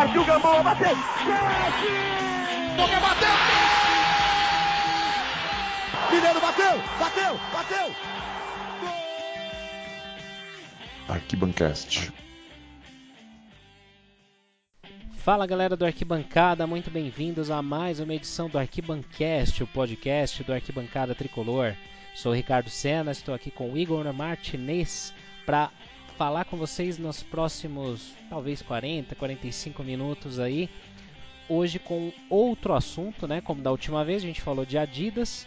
Partiu Gamboa, bateu. Chute! Boca bateu. Mineiro bateu, bateu, bateu. Arquibancast. Fala galera do Arquibancada, muito bem-vindos a mais uma edição do Arquibancast, o podcast do Arquibancada Tricolor. Sou Ricardo Senna, estou aqui com o Igor Martinez para falar com vocês nos próximos, talvez 40, 45 minutos aí. Hoje com outro assunto, né? Como da última vez a gente falou de Adidas.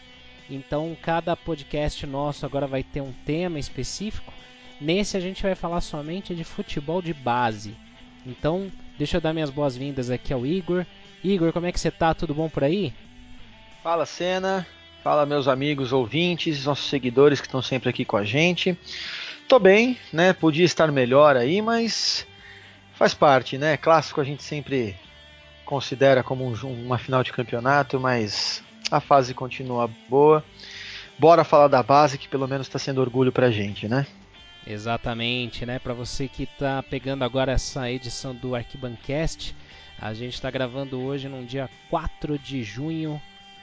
Então cada podcast nosso agora vai ter um tema específico. Nesse a gente vai falar somente de futebol de base. Então, deixa eu dar minhas boas-vindas aqui ao Igor. Igor, como é que você tá? Tudo bom por aí? Fala, Senna. Fala, meus amigos ouvintes, nossos seguidores que estão sempre aqui com a gente. Tô bem, né? Podia estar melhor aí, mas faz parte, né? Clássico a gente sempre considera como um, uma final de campeonato, mas a fase continua boa. Bora falar da base que pelo menos está sendo orgulho pra gente, né? Exatamente, né? Para você que está pegando agora essa edição do Arquibancast, a gente está gravando hoje num dia 4 de junho,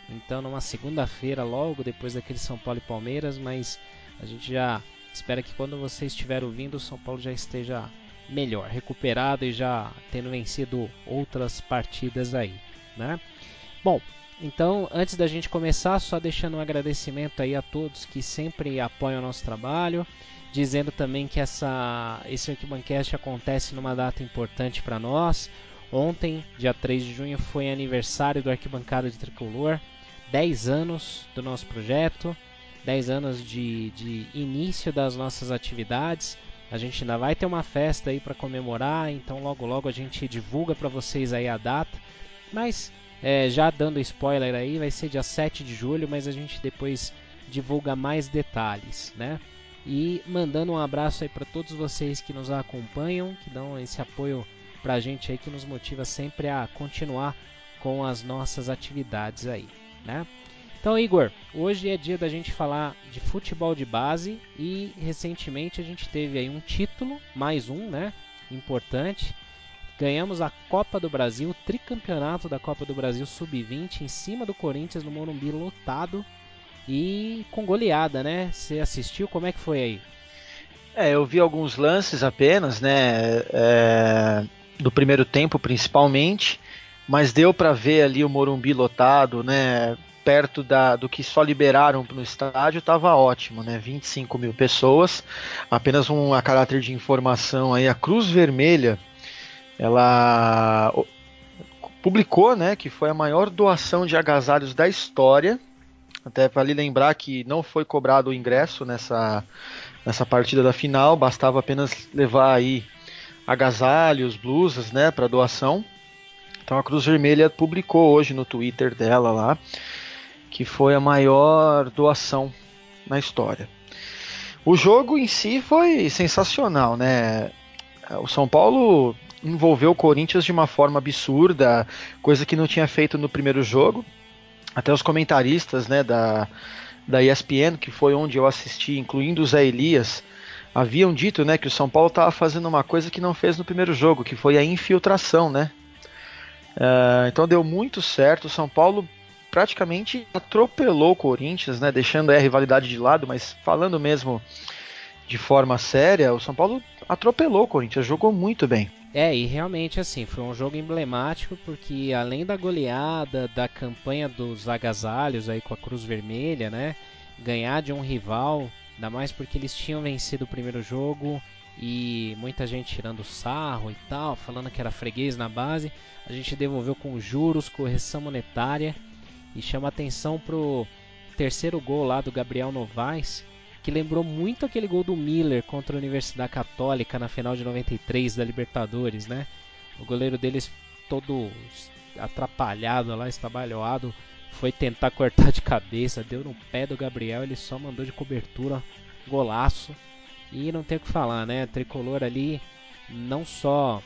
então numa segunda-feira, logo depois daquele São Paulo e Palmeiras, mas a gente já Espero que quando você estiver ouvindo, o São Paulo já esteja melhor, recuperado e já tendo vencido outras partidas aí, né? Bom, então antes da gente começar, só deixando um agradecimento aí a todos que sempre apoiam o nosso trabalho, dizendo também que essa esse Arquibancast acontece numa data importante para nós. Ontem, dia 3 de junho, foi aniversário do Arquibancada de Tricolor, 10 anos do nosso projeto. 10 anos de, de início das nossas atividades. A gente ainda vai ter uma festa aí para comemorar, então logo logo a gente divulga para vocês aí a data. Mas é, já dando spoiler aí, vai ser dia 7 de julho, mas a gente depois divulga mais detalhes, né? E mandando um abraço aí para todos vocês que nos acompanham, que dão esse apoio para a gente aí, que nos motiva sempre a continuar com as nossas atividades aí, né? Então, Igor, hoje é dia da gente falar de futebol de base e recentemente a gente teve aí um título, mais um, né? Importante. Ganhamos a Copa do Brasil, tricampeonato da Copa do Brasil Sub-20 em cima do Corinthians no Morumbi lotado e com goleada, né? Você assistiu? Como é que foi aí? É, eu vi alguns lances apenas, né? É, do primeiro tempo principalmente, mas deu para ver ali o Morumbi lotado, né? Perto da, do que só liberaram no estádio estava ótimo, né? 25 mil pessoas. Apenas um a caráter de informação aí, a Cruz Vermelha, ela publicou, né, que foi a maior doação de agasalhos da história. Até vale lembrar que não foi cobrado o ingresso nessa, nessa partida da final, bastava apenas levar aí agasalhos, blusas, né, para doação. Então a Cruz Vermelha publicou hoje no Twitter dela lá que foi a maior doação na história. O jogo em si foi sensacional, né? O São Paulo envolveu o Corinthians de uma forma absurda, coisa que não tinha feito no primeiro jogo. Até os comentaristas, né, da, da ESPN, que foi onde eu assisti, incluindo o Zé Elias, haviam dito, né, que o São Paulo estava fazendo uma coisa que não fez no primeiro jogo, que foi a infiltração, né? Uh, então deu muito certo. O São Paulo praticamente atropelou o Corinthians, né, deixando a rivalidade de lado, mas falando mesmo de forma séria, o São Paulo atropelou o Corinthians, jogou muito bem. É, e realmente assim, foi um jogo emblemático porque além da goleada, da campanha dos agasalhos aí com a Cruz Vermelha, né, ganhar de um rival, ainda mais porque eles tinham vencido o primeiro jogo e muita gente tirando sarro e tal, falando que era freguês na base, a gente devolveu com juros, correção monetária e chama atenção pro terceiro gol lá do Gabriel Novaes, que lembrou muito aquele gol do Miller contra a Universidade Católica na final de 93 da Libertadores, né? O goleiro deles todo atrapalhado lá, estabalhoado, foi tentar cortar de cabeça, deu no pé do Gabriel, ele só mandou de cobertura, golaço. E não tem o que falar, né? Tricolor ali não só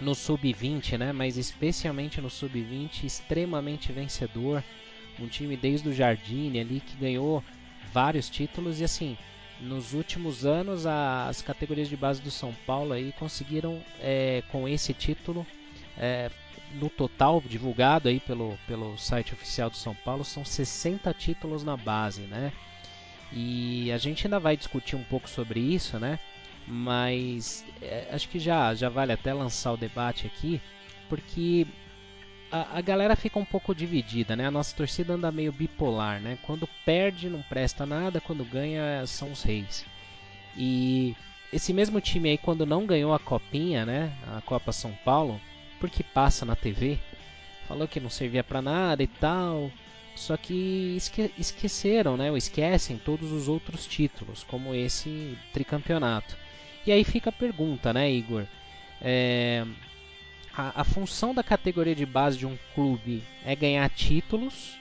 no sub-20, né? Mas especialmente no sub-20, extremamente vencedor. Um time desde o Jardine ali que ganhou vários títulos e assim, nos últimos anos as categorias de base do São Paulo aí conseguiram é, com esse título é, no total divulgado aí pelo, pelo site oficial do São Paulo são 60 títulos na base, né? E a gente ainda vai discutir um pouco sobre isso, né? Mas é, acho que já, já vale até lançar o debate aqui, porque a, a, galera fica um pouco dividida, né? A nossa torcida anda meio bipolar, né? Quando perde não presta nada, quando ganha são os reis. E esse mesmo time aí quando não ganhou a copinha, né? A Copa São Paulo, porque passa na TV, falou que não servia para nada e tal. Só que esque esqueceram, né? Ou esquecem todos os outros títulos, como esse tricampeonato. E aí fica a pergunta, né, Igor? É, a, a função da categoria de base de um clube é ganhar títulos,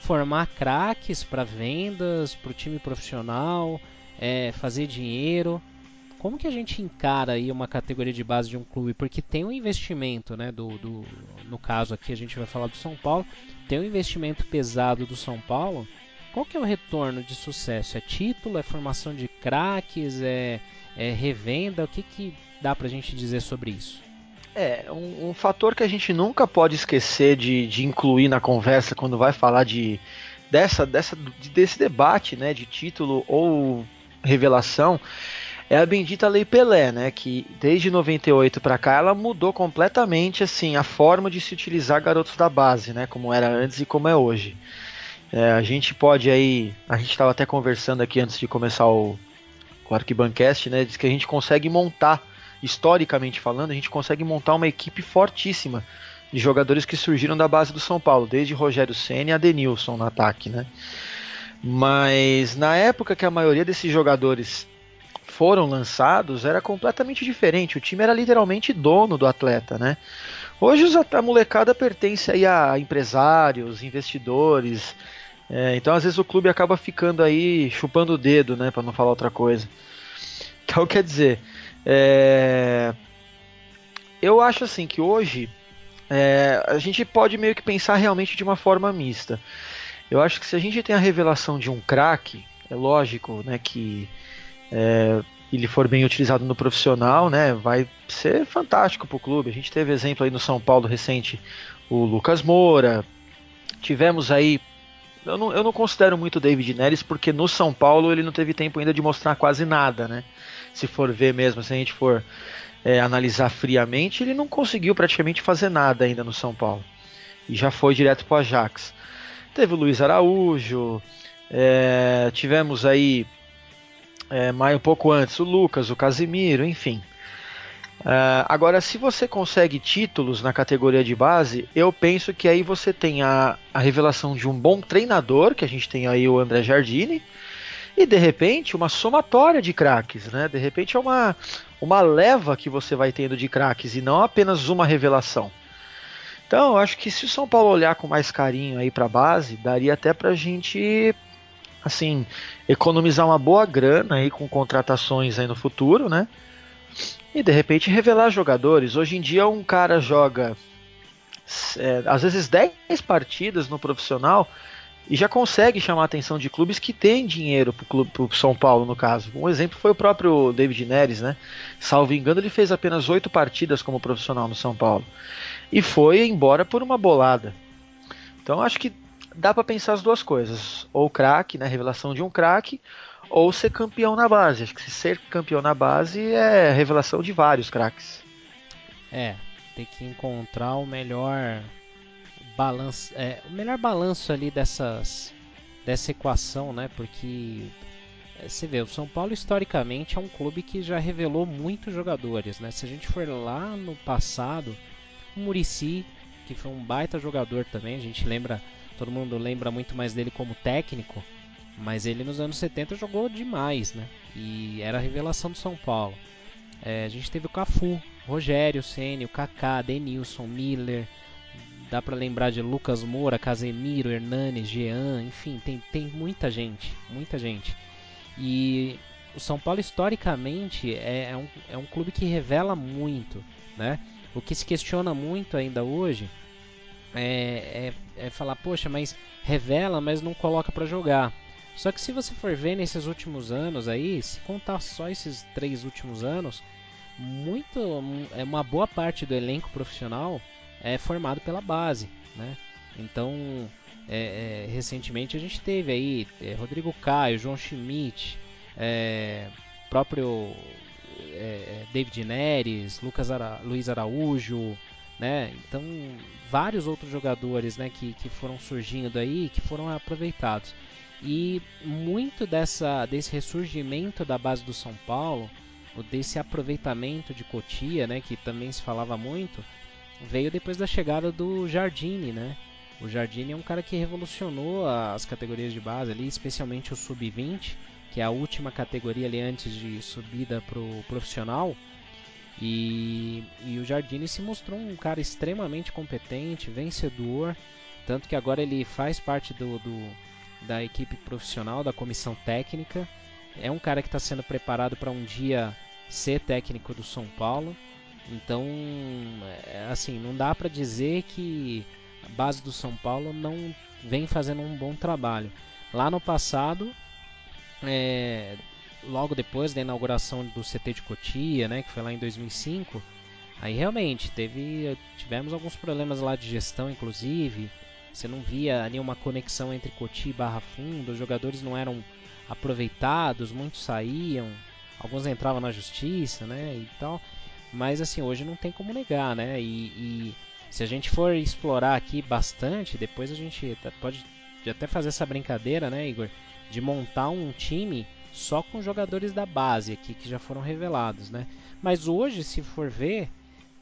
formar craques para vendas, para o time profissional, é, fazer dinheiro. Como que a gente encara aí uma categoria de base de um clube? Porque tem um investimento, né? Do, do, no caso aqui a gente vai falar do São Paulo, tem um investimento pesado do São Paulo. Qual que é o retorno de sucesso? É título? É formação de craques? É, é revenda? O que, que dá para a gente dizer sobre isso? É, um, um, fator que a gente nunca pode esquecer de, de incluir na conversa quando vai falar de dessa, dessa, desse debate né, de título ou revelação é a bendita Lei Pelé, né, que desde 98 para cá ela mudou completamente assim a forma de se utilizar garotos da base, né, como era antes e como é hoje. É, a gente pode aí, a gente estava até conversando aqui antes de começar o, o Arquibancast, né, diz que a gente consegue montar historicamente falando, a gente consegue montar uma equipe fortíssima de jogadores que surgiram da base do São Paulo, desde Rogério Senna e Adenilson no ataque, né? Mas na época que a maioria desses jogadores foram lançados, era completamente diferente. O time era literalmente dono do atleta, né? Hoje a molecada pertence aí a empresários, investidores. É, então às vezes o clube acaba ficando aí chupando o dedo, né, para não falar outra coisa. Então quer dizer, é... Eu acho assim que hoje é, a gente pode meio que pensar realmente de uma forma mista. Eu acho que se a gente tem a revelação de um craque, é lógico, né, que é, ele for bem utilizado no profissional, né, vai ser fantástico para o clube. A gente teve exemplo aí no São Paulo recente, o Lucas Moura. Tivemos aí, eu não, eu não considero muito o David Neres porque no São Paulo ele não teve tempo ainda de mostrar quase nada, né se for ver mesmo, se a gente for é, analisar friamente, ele não conseguiu praticamente fazer nada ainda no São Paulo. E já foi direto para o Ajax. Teve o Luiz Araújo, é, tivemos aí é, mais um pouco antes o Lucas, o Casimiro, enfim. Uh, agora, se você consegue títulos na categoria de base, eu penso que aí você tem a, a revelação de um bom treinador, que a gente tem aí o André Jardine, e de repente uma somatória de craques, né? De repente é uma, uma leva que você vai tendo de craques e não apenas uma revelação. Então, eu acho que se o São Paulo olhar com mais carinho aí para a base, daria até para a gente assim economizar uma boa grana aí com contratações aí no futuro, né? E de repente revelar jogadores. Hoje em dia um cara joga é, às vezes 10 partidas no profissional e já consegue chamar a atenção de clubes que têm dinheiro para o clube pro São Paulo no caso. Um exemplo foi o próprio David Neres, né? Salvo engano, ele fez apenas oito partidas como profissional no São Paulo e foi embora por uma bolada. Então acho que dá para pensar as duas coisas: ou craque, né? Revelação de um craque, ou ser campeão na base. Acho que se ser campeão na base é revelação de vários craques. É, tem que encontrar o melhor balanço, é, o melhor balanço ali dessas dessa equação, né? Porque é, você vê, o São Paulo historicamente é um clube que já revelou muitos jogadores, né? Se a gente for lá no passado, o Murici, que foi um baita jogador também, a gente lembra, todo mundo lembra muito mais dele como técnico, mas ele nos anos 70 jogou demais, né? E era a revelação do São Paulo. É, a gente teve o Cafu, Rogério, Ceni, Kaká, Denilson, Miller, Dá para lembrar de Lucas Moura, Casemiro, Hernanes, Jean, enfim, tem, tem muita gente, muita gente. E o São Paulo historicamente é, é, um, é um clube que revela muito, né? O que se questiona muito ainda hoje é, é, é falar, poxa, mas revela, mas não coloca para jogar. Só que se você for ver nesses últimos anos aí, se contar só esses três últimos anos, muito é uma boa parte do elenco profissional é formado pela base, né? Então, é, é, recentemente a gente teve aí é, Rodrigo Caio, João Schmidt, é, próprio é, David Neres, Lucas Ara, Luiz Araújo, né? Então, vários outros jogadores, né, que, que foram surgindo aí, que foram aproveitados. E muito dessa, desse ressurgimento da base do São Paulo, desse aproveitamento de Cotia, né, que também se falava muito, veio depois da chegada do Jardine, né? O Jardine é um cara que revolucionou as categorias de base ali, especialmente o sub-20, que é a última categoria ali antes de subida pro profissional. E, e o Jardine se mostrou um cara extremamente competente, vencedor, tanto que agora ele faz parte do, do da equipe profissional, da comissão técnica. É um cara que está sendo preparado para um dia ser técnico do São Paulo. Então, é, assim, não dá para dizer que a base do São Paulo não vem fazendo um bom trabalho. Lá no passado, é, logo depois da inauguração do CT de Cotia, né, que foi lá em 2005, aí realmente teve, tivemos alguns problemas lá de gestão, inclusive. Você não via nenhuma conexão entre Cotia e Barra Funda, os jogadores não eram aproveitados, muitos saíam, alguns entravam na justiça, né, e tal. Mas assim, hoje não tem como negar, né? E, e se a gente for explorar aqui bastante, depois a gente pode até fazer essa brincadeira, né, Igor? De montar um time só com jogadores da base aqui que já foram revelados, né? Mas hoje, se for ver,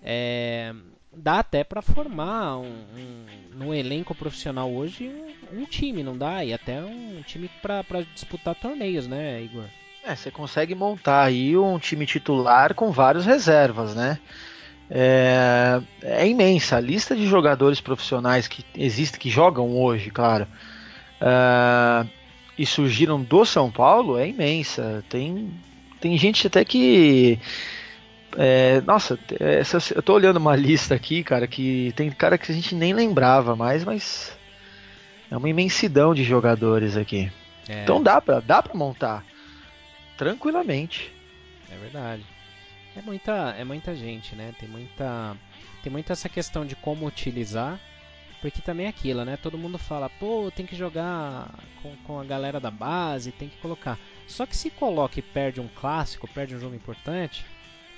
é, dá até para formar um, um, no elenco profissional hoje um, um, time, não dá? E até um time para disputar torneios, né, Igor? É, você consegue montar aí um time titular com várias reservas, né? É, é, imensa a lista de jogadores profissionais que existem, que jogam hoje, claro, é, e surgiram do São Paulo é imensa. Tem, tem gente até que. É, nossa, essa, eu tô olhando uma lista aqui, cara, que tem cara que a gente nem lembrava mais, mas é uma imensidão de jogadores aqui. É. Então dá pra, dá pra montar tranquilamente. É verdade. É muita, é muita gente, né? Tem muita, tem muita essa questão de como utilizar, porque também é aquilo, né? Todo mundo fala, pô, tem que jogar com, com a galera da base, tem que colocar. Só que se coloca e perde um clássico, perde um jogo importante,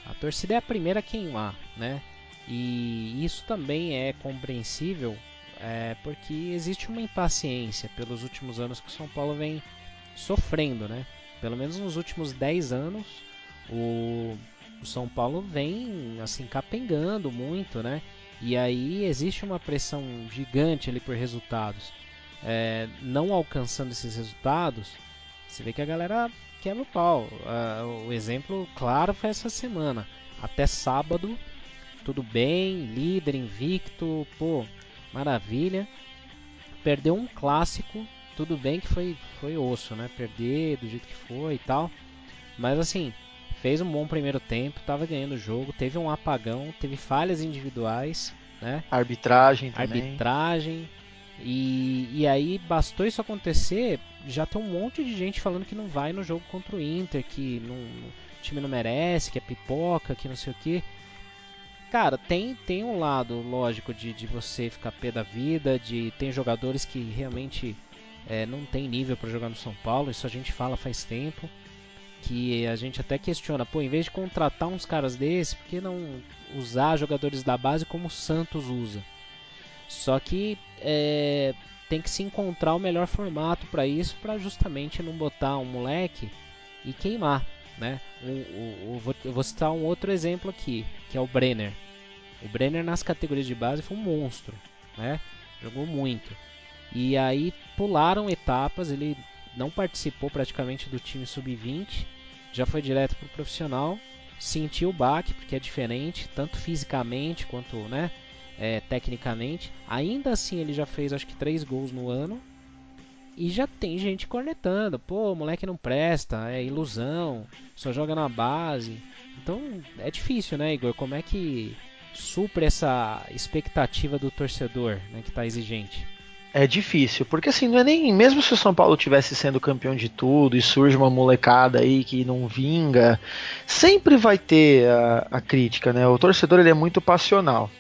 a torcida é a primeira a queimar, né? E isso também é compreensível, é, porque existe uma impaciência pelos últimos anos que o São Paulo vem sofrendo, né? Pelo menos nos últimos 10 anos, o o São Paulo vem assim capengando muito, né? E aí existe uma pressão gigante ali por resultados. É, não alcançando esses resultados, você vê que a galera quebra o pau. Uh, o exemplo claro foi essa semana. Até sábado, tudo bem, líder, invicto, pô, maravilha. Perdeu um clássico, tudo bem que foi, foi osso, né? Perder do jeito que foi e tal. Mas assim, fez um bom primeiro tempo, estava ganhando o jogo, teve um apagão, teve falhas individuais, né? Arbitragem também. Arbitragem. E, e aí bastou isso acontecer, já tem um monte de gente falando que não vai no jogo contra o Inter, que não, o time não merece, que é pipoca, que não sei o que. Cara, tem, tem um lado, lógico, de, de você ficar pé da vida, de tem jogadores que realmente é, não tem nível para jogar no São Paulo, isso a gente fala faz tempo que a gente até questiona, pô, em vez de contratar uns caras desses, por que não usar jogadores da base como o Santos usa? Só que é, tem que se encontrar o melhor formato para isso, para justamente não botar um moleque e queimar, né? O, vou, eu vou citar um outro exemplo aqui, que é o Brenner. O Brenner nas categorias de base foi um monstro, né? Jogou muito. E aí pularam etapas, ele não participou praticamente do time sub-20, já foi direto para o profissional, sentiu o baque porque é diferente, tanto fisicamente quanto né, é, tecnicamente. Ainda assim ele já fez acho que três gols no ano e já tem gente cornetando, pô, moleque não presta, é ilusão, só joga na base. Então é difícil, né, Igor? Como é que supre essa expectativa do torcedor, né, que está exigente? É difícil, porque assim, não é nem. Mesmo se o São Paulo tivesse sendo campeão de tudo e surge uma molecada aí que não vinga, sempre vai ter a, a crítica, né? O torcedor ele é muito passional.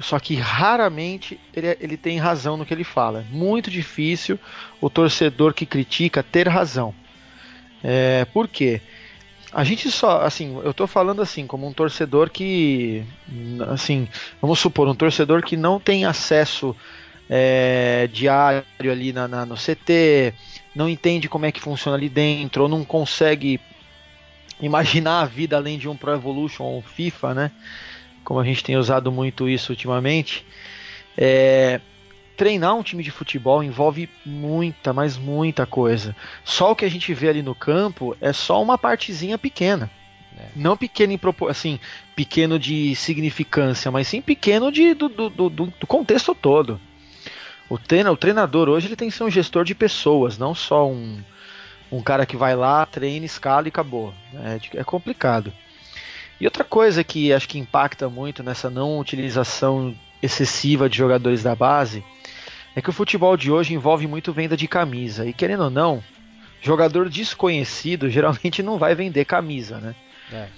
Só que raramente ele, é, ele tem razão no que ele fala. É muito difícil o torcedor que critica ter razão. É, por quê? A gente só, assim, eu tô falando assim, como um torcedor que, assim, vamos supor, um torcedor que não tem acesso é, diário ali na, na, no CT, não entende como é que funciona ali dentro, ou não consegue imaginar a vida além de um Pro Evolution ou FIFA, né? Como a gente tem usado muito isso ultimamente. É, treinar um time de futebol envolve muita, mas muita coisa. Só o que a gente vê ali no campo é só uma partezinha pequena. É. Não pequeno em assim, pequeno de significância, mas sim pequeno de, do, do, do, do contexto todo. O, treina, o treinador hoje ele tem que ser um gestor de pessoas, não só um, um cara que vai lá, treina, escala e acabou. É, é complicado. E outra coisa que acho que impacta muito nessa não utilização excessiva de jogadores da base é que o futebol de hoje envolve muito venda de camisa. E querendo ou não, jogador desconhecido geralmente não vai vender camisa, né? É.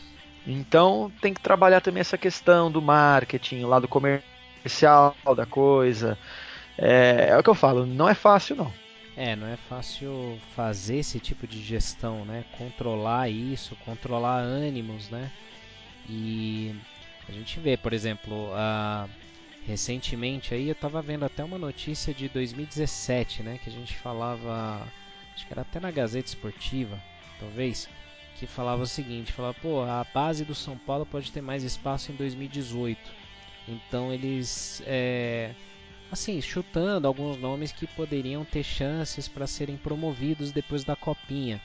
Então tem que trabalhar também essa questão do marketing, o lado comercial da coisa. É, é o que eu falo, não é fácil não. É, não é fácil fazer esse tipo de gestão, né? Controlar isso, controlar ânimos, né? E a gente vê, por exemplo, recentemente aí eu estava vendo até uma notícia de 2017, né? Que a gente falava, acho que era até na Gazeta Esportiva, talvez, que falava o seguinte, falava, pô, a base do São Paulo pode ter mais espaço em 2018. Então eles é, assim, chutando alguns nomes que poderiam ter chances para serem promovidos depois da copinha.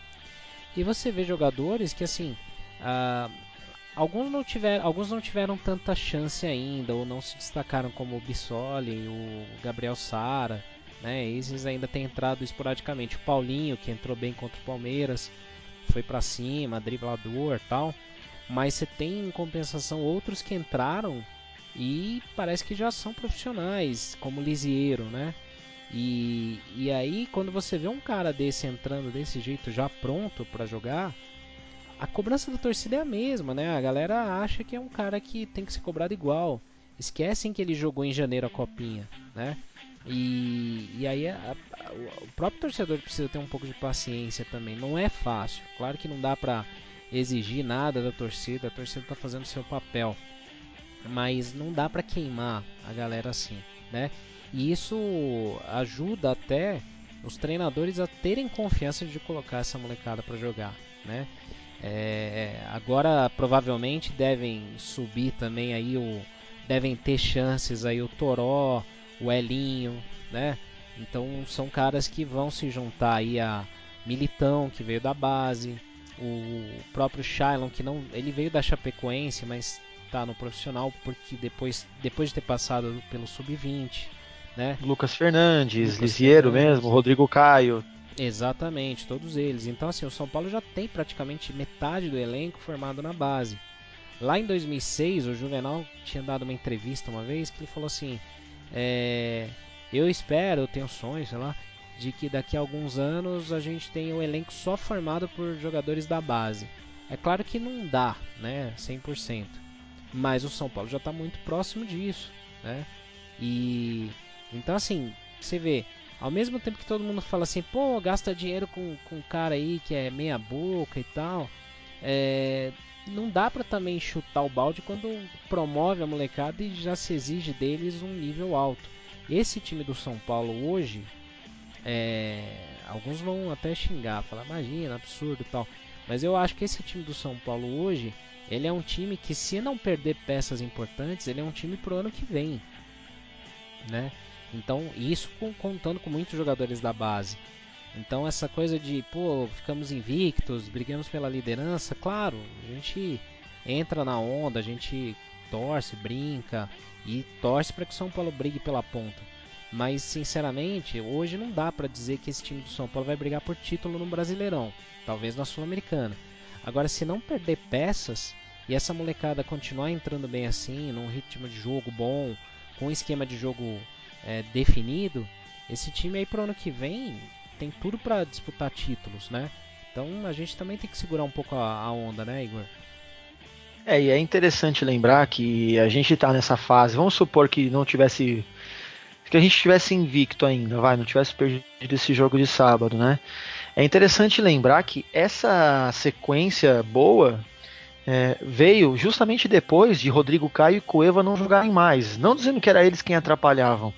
E você vê jogadores que assim, alguns não tiveram, alguns não tiveram tanta chance ainda ou não se destacaram como o Bissoli, o Gabriel Sara, né? Esses ainda têm entrado esporadicamente. O Paulinho que entrou bem contra o Palmeiras, foi para cima, driblador, tal. Mas você tem em compensação outros que entraram e parece que já são profissionais, como Lisieiro, né? E, e aí, quando você vê um cara desse entrando desse jeito, já pronto para jogar, a cobrança da torcida é a mesma, né? A galera acha que é um cara que tem que ser cobrado igual. Esquecem que ele jogou em janeiro a copinha, né? E, e aí a, a, o próprio torcedor precisa ter um pouco de paciência também. Não é fácil. Claro que não dá pra exigir nada da torcida. A torcida tá fazendo seu papel mas não dá para queimar a galera assim, né? E isso ajuda até os treinadores a terem confiança de colocar essa molecada para jogar, né? É, agora provavelmente devem subir também aí o devem ter chances aí o Toró, o Elinho, né? Então são caras que vão se juntar aí a Militão que veio da base, o próprio Shailon que não ele veio da Chapecoense, mas tá no profissional porque depois, depois de ter passado pelo sub-20, né? Lucas Fernandes, Lucas Lisiero Fernandes. mesmo, Rodrigo Caio. Exatamente, todos eles. Então assim, o São Paulo já tem praticamente metade do elenco formado na base. Lá em 2006, o Juvenal tinha dado uma entrevista uma vez que ele falou assim: é, Eu espero, eu tenho sonhos, sei lá, de que daqui a alguns anos a gente tenha um elenco só formado por jogadores da base. É claro que não dá, né, 100%. Mas o São Paulo já está muito próximo disso, né? E então assim, você vê, ao mesmo tempo que todo mundo fala assim, pô, gasta dinheiro com, com um cara aí que é meia boca e tal, é, não dá para também chutar o balde quando promove a molecada e já se exige deles um nível alto. Esse time do São Paulo hoje, é, alguns vão até xingar, falar, imagina, absurdo e tal. Mas eu acho que esse time do São Paulo hoje ele é um time que, se não perder peças importantes, ele é um time pro ano que vem, né? Então, isso com, contando com muitos jogadores da base. Então, essa coisa de, pô, ficamos invictos, brigamos pela liderança, claro, a gente entra na onda, a gente torce, brinca e torce para que o São Paulo brigue pela ponta. Mas, sinceramente, hoje não dá para dizer que esse time do São Paulo vai brigar por título no Brasileirão, talvez na Sul-Americana. Agora, se não perder peças e essa molecada continuar entrando bem assim, num ritmo de jogo bom, com um esquema de jogo é, definido, esse time aí pro ano que vem tem tudo para disputar títulos, né? Então a gente também tem que segurar um pouco a, a onda, né, Igor? É, e é interessante lembrar que a gente está nessa fase. Vamos supor que não tivesse. Que a gente tivesse invicto ainda, vai, não tivesse perdido esse jogo de sábado, né? É interessante lembrar que essa sequência boa é, veio justamente depois de Rodrigo Caio e Cueva não jogarem mais. Não dizendo que era eles quem atrapalhavam,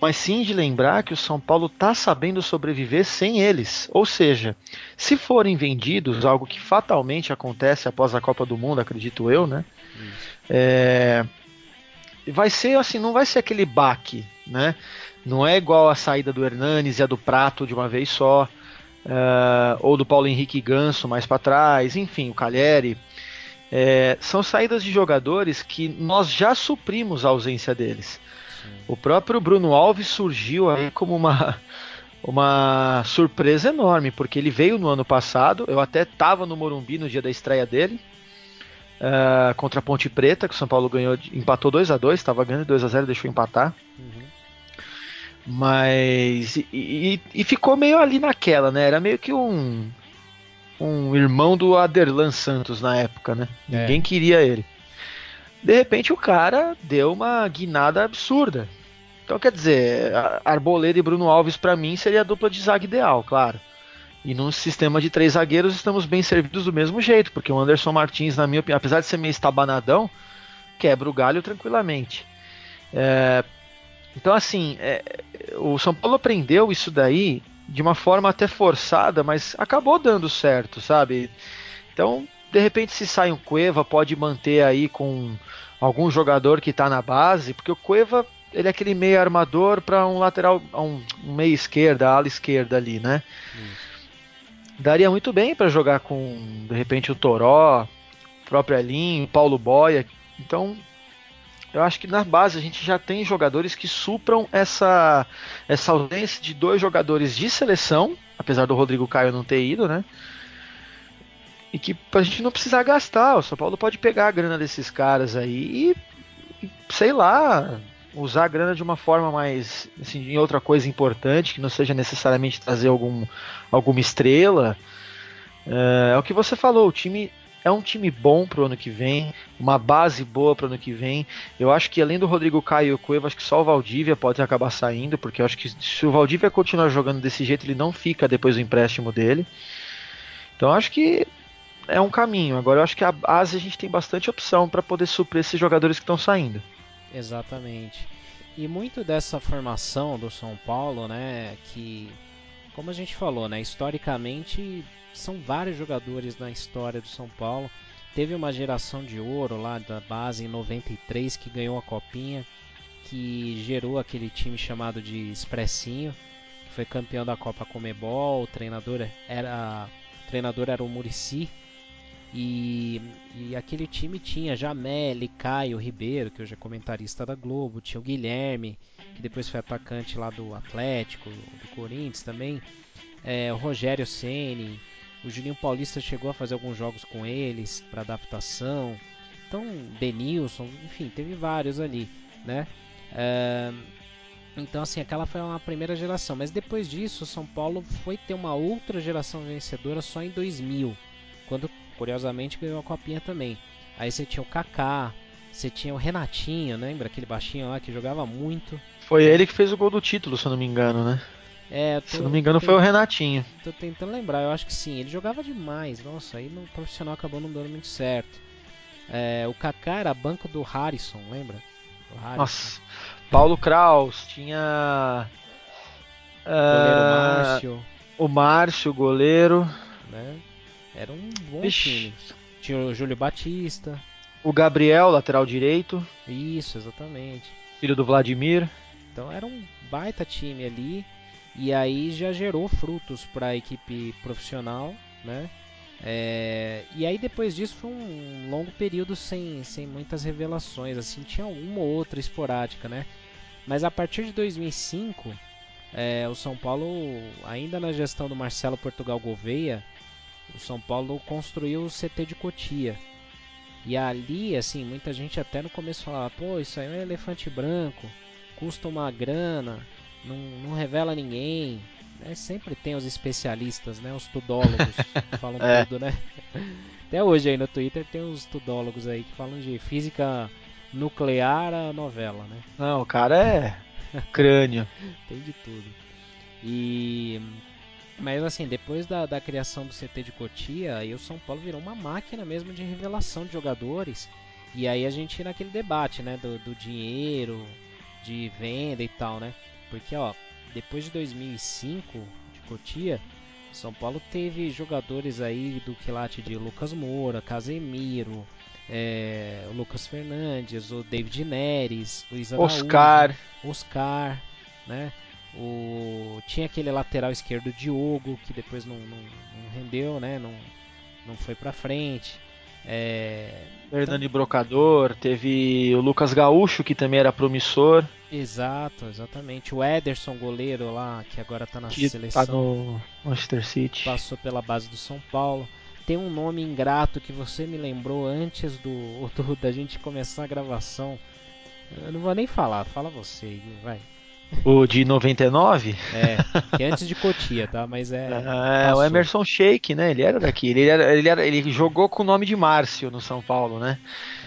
mas sim de lembrar que o São Paulo está sabendo sobreviver sem eles. Ou seja, se forem vendidos, algo que fatalmente acontece após a Copa do Mundo, acredito eu, né? É, vai ser assim, não vai ser aquele baque, né? Não é igual a saída do Hernanes e a do Prato de uma vez só, uh, ou do Paulo Henrique Ganso mais para trás, enfim, o Calheri. É, são saídas de jogadores que nós já suprimos a ausência deles. Sim. O próprio Bruno Alves surgiu aí como uma, uma surpresa enorme, porque ele veio no ano passado, eu até estava no Morumbi no dia da estreia dele, uh, contra a Ponte Preta, que o São Paulo ganhou, empatou 2 a 2 estava ganhando 2 a 0 deixou empatar. Uhum. Mas. E, e, e, ficou meio ali naquela, né? Era meio que um um irmão do Aderlan Santos na época, né? É. Ninguém queria ele. De repente o cara deu uma guinada absurda. Então quer dizer, Arboleda e Bruno Alves para mim seria a dupla de zaga ideal, claro. E num sistema de três zagueiros estamos bem servidos do mesmo jeito, porque o Anderson Martins, na minha opinião, apesar de ser meio estabanadão, quebra o galho tranquilamente. É, então assim, é, o São Paulo aprendeu isso daí de uma forma até forçada, mas acabou dando certo, sabe? Então, de repente, se sai um Cueva, pode manter aí com algum jogador que está na base, porque o Cueva ele é aquele meio armador para um lateral, um, um meio esquerda, ala esquerda ali, né? Daria muito bem para jogar com, de repente, o Toró, o próprio Elinho, Paulo Boia. Então, eu acho que na base a gente já tem jogadores que supram essa, essa ausência de dois jogadores de seleção, apesar do Rodrigo Caio não ter ido, né? E que a gente não precisar gastar. O São Paulo pode pegar a grana desses caras aí e, sei lá, usar a grana de uma forma mais assim, em outra coisa importante, que não seja necessariamente trazer algum, alguma estrela. É, é o que você falou, o time é um time bom pro ano que vem, uma base boa pro ano que vem. Eu acho que além do Rodrigo Caio e o Cueva, acho que só o Valdívia pode acabar saindo, porque eu acho que se o Valdívia continuar jogando desse jeito, ele não fica depois do empréstimo dele. Então acho que é um caminho. Agora eu acho que a base a gente tem bastante opção para poder suprir esses jogadores que estão saindo. Exatamente. E muito dessa formação do São Paulo, né, que como a gente falou, né, historicamente são vários jogadores na história do São Paulo. Teve uma geração de ouro lá da base em 93 que ganhou a copinha, que gerou aquele time chamado de Expressinho, que foi campeão da Copa Comebol. O treinador era, o treinador era o Murici. E, e aquele time tinha Jameli, Caio Ribeiro, que hoje é comentarista da Globo, tinha o Guilherme, que depois foi atacante lá do Atlético, do Corinthians também, é, o Rogério Ceni, o Juninho Paulista chegou a fazer alguns jogos com eles para adaptação. Então, Denilson, enfim, teve vários ali, né? então, assim, aquela foi uma primeira geração. Mas depois disso, o São Paulo foi ter uma outra geração vencedora só em 2000, quando, curiosamente, ganhou a Copinha também. Aí você tinha o Kaká, você tinha o Renatinho, lembra? Aquele baixinho lá que jogava muito. Foi ele que fez o gol do título, se eu não me engano, né? É, tô, Se não me engano, foi o Renatinho. Tô tentando lembrar, eu acho que sim. Ele jogava demais. Nossa, aí no profissional acabou não dando muito certo. É, o Kaká era banco do Harrison, lembra? Harrison. Nossa, Paulo Kraus, tinha. O goleiro uh, Márcio. O Márcio, goleiro. Né? Era um bom time. Tinha o Júlio Batista. O Gabriel, lateral direito. Isso, exatamente. Filho do Vladimir. Então era um baita time ali. E aí já gerou frutos para a equipe profissional, né? É, e aí depois disso foi um longo período sem, sem muitas revelações, assim, tinha uma ou outra esporádica, né? Mas a partir de 2005, é, o São Paulo, ainda na gestão do Marcelo Portugal Gouveia, o São Paulo construiu o CT de Cotia. E ali, assim, muita gente até no começo falava, pô, isso aí é um elefante branco, custa uma grana, não, não revela ninguém. É, sempre tem os especialistas, né? Os tudólogos que falam é. tudo, né? Até hoje aí no Twitter tem os tudólogos aí que falam de física nuclear a novela, né? Não, o cara é crânio. tem de tudo. E mas assim, depois da, da criação do CT de Cotia, aí o São Paulo virou uma máquina mesmo de revelação de jogadores. E aí a gente naquele debate, né, do, do dinheiro, de venda e tal, né? Porque, ó, depois de 2005, de Cotia, São Paulo teve jogadores aí do quilate de Lucas Moura, Casemiro, é, o Lucas Fernandes, o David Neres, Luiz Araújo, Oscar, Oscar, né? O, tinha aquele lateral esquerdo Diogo, que depois não, não, não rendeu, né? Não, não foi pra frente. É, Hernani então... Brocador, teve o Lucas Gaúcho, que também era promissor. Exato, exatamente. O Ederson, goleiro lá, que agora tá na que seleção. Tá no Manchester City. Passou pela base do São Paulo. Tem um nome ingrato que você me lembrou antes do, do da gente começar a gravação. Eu não vou nem falar, fala você, vai. O de 99? É, que é antes de Cotia, tá? Mas é. É, o Emerson Sheik, né? Ele era daqui. Ele, era, ele, era, ele jogou com o nome de Márcio no São Paulo, né?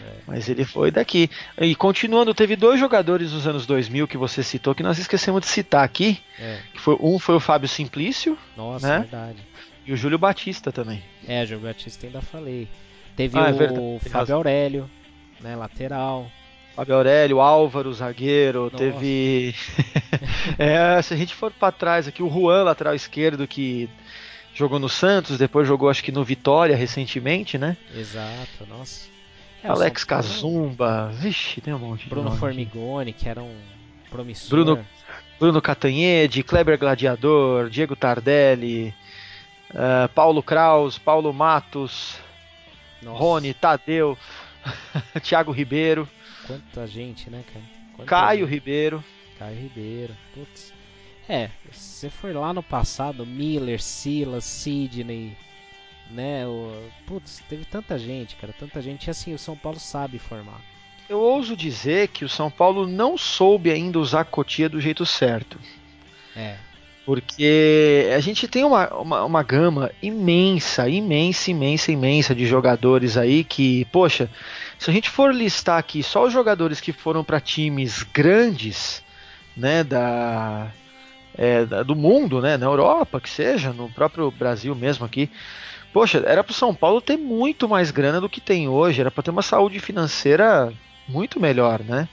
É. Mas ele foi daqui. E continuando, teve dois jogadores nos anos 2000 que você citou que nós esquecemos de citar aqui. É. Que foi, um foi o Fábio Simplício. Nossa, né? verdade. E o Júlio Batista também. É, o Júlio Batista ainda falei. Teve ah, é o Fábio Aurélio, né? Lateral. Fábio Aurélio, Álvaro, zagueiro, Nossa. teve. é, se a gente for para trás aqui, o Juan, lateral esquerdo, que jogou no Santos, depois jogou acho que no Vitória recentemente, né? Exato, nossa. É, Alex Cazumba, vixe, tem um monte Bruno de Formigoni, que era um promissor. Bruno, Bruno Catanhede, Kleber Gladiador, Diego Tardelli, uh, Paulo Kraus, Paulo Matos, Nossa. Rony, Tadeu, Thiago Ribeiro. Quanta gente, né, cara? Quanta Caio gente. Ribeiro. Caio Ribeiro. Putz. É, se você for lá no passado, Miller, Silas, Sidney, né? O, putz, teve tanta gente, cara, tanta gente. E assim, o São Paulo sabe formar. Eu ouso dizer que o São Paulo não soube ainda usar a Cotia do jeito certo. É. Porque a gente tem uma, uma, uma, gama imensa, imensa, imensa, imensa de jogadores aí que, poxa, se a gente for listar aqui só os jogadores que foram para times grandes, né, da, é, do mundo, né, na Europa, que seja, no próprio Brasil mesmo aqui, poxa, era para o São Paulo ter muito mais grana do que tem hoje, era para ter uma saúde financeira muito melhor, né?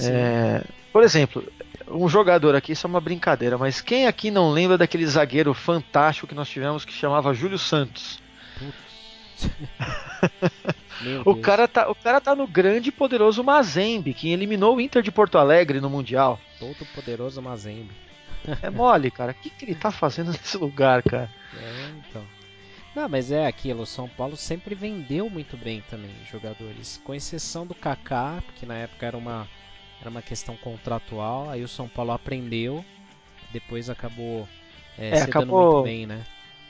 É, por exemplo, um jogador aqui, isso é uma brincadeira, mas quem aqui não lembra daquele zagueiro fantástico que nós tivemos que chamava Júlio Santos? o, cara tá, o cara tá no grande e poderoso Mazembe, que eliminou o Inter de Porto Alegre no Mundial. Todo poderoso Mazembe. É mole, cara. O que, que ele tá fazendo nesse lugar, cara? É, então. Não, mas é aquilo, o São Paulo sempre vendeu muito bem também jogadores, com exceção do Kaká, que na época era uma era uma questão contratual, aí o São Paulo aprendeu, depois acabou é, é acabou muito bem, né?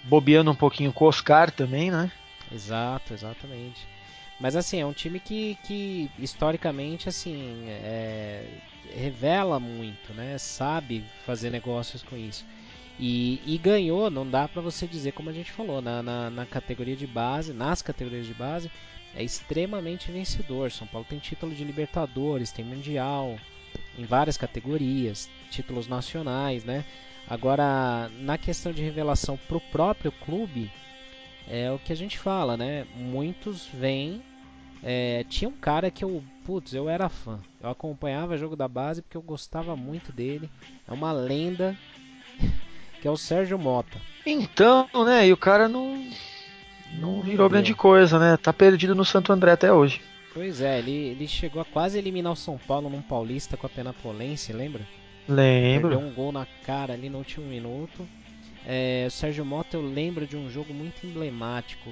Bobeando um pouquinho com o Oscar também, né? Exato, exatamente. Mas assim, é um time que, que historicamente assim é, revela muito, né? Sabe fazer negócios com isso. E, e ganhou, não dá para você dizer como a gente falou, na, na, na, categoria de base, nas categorias de base, é extremamente vencedor. São Paulo tem título de Libertadores, tem Mundial, em várias categorias, títulos nacionais, né? Agora, na questão de revelação para o próprio clube, é o que a gente fala, né? Muitos vêm. É, tinha um cara que eu, putz, eu era fã. Eu acompanhava o jogo da base porque eu gostava muito dele. É uma lenda, que é o Sérgio Mota. Então, né? E o cara não, não virou grande coisa, né? Tá perdido no Santo André até hoje. Pois é, ele, ele chegou a quase eliminar o São Paulo num Paulista com a Penapolense, lembra? Lembro. Perdeu um gol na cara ali no último minuto. É, o Sérgio Mota eu lembro de um jogo muito emblemático.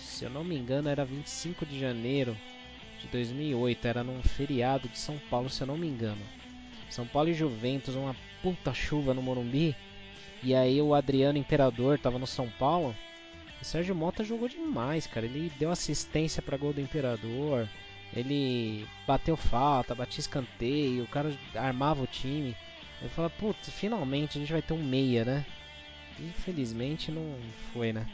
Se eu não me engano, era 25 de janeiro de 2008. Era num feriado de São Paulo, se eu não me engano. São Paulo e Juventus, uma puta chuva no Morumbi. E aí o Adriano Imperador tava no São Paulo. O Sérgio Mota jogou demais, cara. Ele deu assistência para gol do Imperador. Ele bateu falta, batia escanteio, o cara armava o time. Eu falo, putz, finalmente a gente vai ter um meia, né? Infelizmente não foi, né?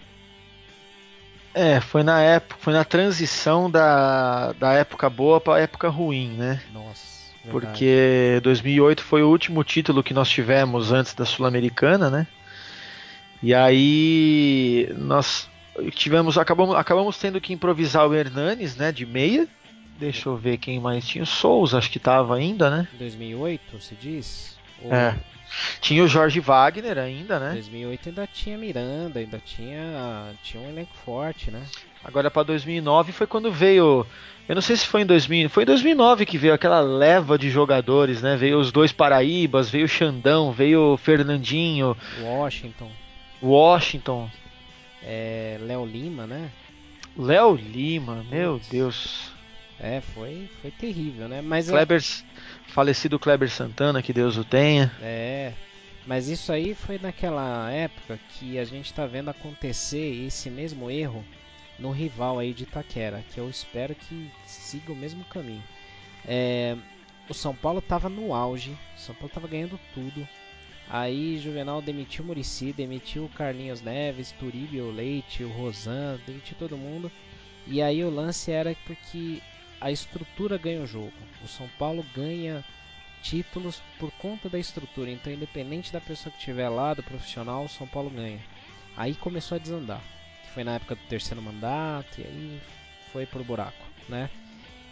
É, foi na época, foi na transição da, da época boa para época ruim, né? Nossa. Verdade. Porque 2008 foi o último título que nós tivemos antes da Sul-Americana, né? E aí nós tivemos, acabamos, acabamos tendo que improvisar o Hernanes, né, de meia. Deixa eu ver quem mais tinha. O Souza, acho que estava ainda, né? 2008, se diz? Ou... É. Tinha o Jorge Wagner ainda, né? 2008 ainda tinha Miranda, ainda tinha, tinha um elenco forte, né? Agora para 2009 foi quando veio, eu não sei se foi em 2000, foi em 2009 que veio aquela leva de jogadores, né? Veio os dois Paraíbas, veio o Xandão, veio o Fernandinho, Washington, Washington, é, Léo Lima, né? Léo Lima, meu Deus. É, foi, foi terrível, né? Mas Kleber, falecido Kleber Santana, que Deus o tenha. É, mas isso aí foi naquela época que a gente está vendo acontecer esse mesmo erro no rival aí de Itaquera, que eu espero que siga o mesmo caminho. É, o São Paulo estava no auge, o São Paulo estava ganhando tudo. Aí Juvenal demitiu Murici, demitiu Carlinhos Neves, Turíbio Leite, o Rosan, demitiu todo mundo. E aí o lance era porque a estrutura ganha o jogo. O São Paulo ganha títulos por conta da estrutura. Então, independente da pessoa que estiver lá, do profissional, o São Paulo ganha. Aí começou a desandar. Foi na época do terceiro mandato e aí foi pro buraco, né?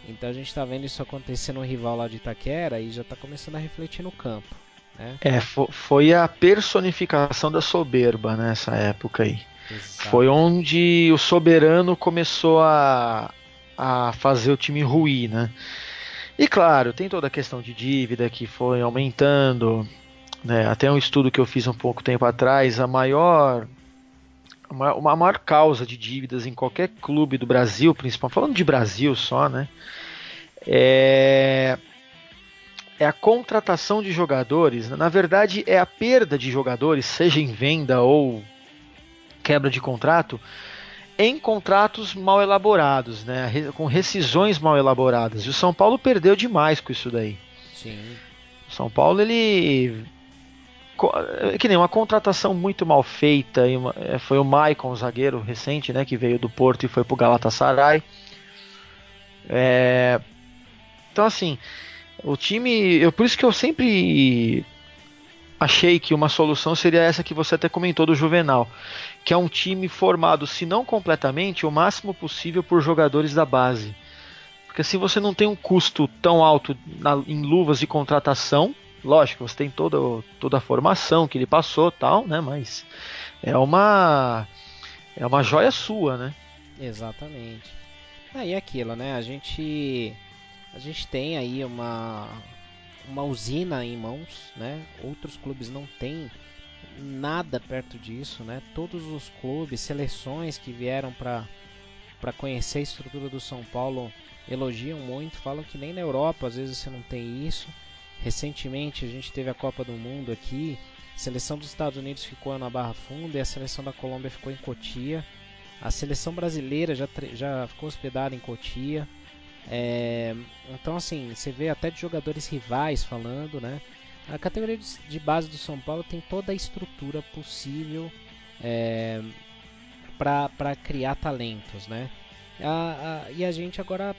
Então a gente está vendo isso acontecer no rival lá de Itaquera e já está começando a refletir no campo. Né? É, foi a personificação da soberba nessa época aí. Exato. Foi onde o soberano começou a, a fazer o time ruir, né? E claro, tem toda a questão de dívida que foi aumentando, né? Até um estudo que eu fiz um pouco tempo atrás, a maior uma, maior causa de dívidas em qualquer clube do Brasil, principalmente falando de Brasil só, né? É, é a contratação de jogadores. Na verdade, é a perda de jogadores, seja em venda ou quebra de contrato, em contratos mal elaborados, né? com rescisões mal elaboradas. E o São Paulo perdeu demais com isso daí. Sim. O São Paulo, ele. É que nem uma contratação muito mal feita. É, foi o Maicon, zagueiro recente, né? Que veio do Porto e foi pro Galatasaray. É... Então, assim, o time. Eu, por isso que eu sempre achei que uma solução seria essa que você até comentou do Juvenal, que é um time formado, se não completamente, o máximo possível por jogadores da base. Porque assim você não tem um custo tão alto na, em luvas de contratação, lógico, você tem toda, toda a formação que ele passou tal, né? Mas é uma é uma joia sua, né? Exatamente. Aí ah, aquilo, né? A gente a gente tem aí uma uma usina em mãos, né? Outros clubes não têm nada perto disso, né? Todos os clubes, seleções que vieram para para conhecer a estrutura do São Paulo elogiam muito, falam que nem na Europa às vezes você não tem isso. Recentemente a gente teve a Copa do Mundo aqui, a seleção dos Estados Unidos ficou na Barra Funda e a seleção da Colômbia ficou em Cotia. A seleção brasileira já, já ficou hospedada em Cotia. É, então, assim, você vê até de jogadores rivais falando, né? A categoria de base do São Paulo tem toda a estrutura possível é, para criar talentos, né? A, a, e a gente agora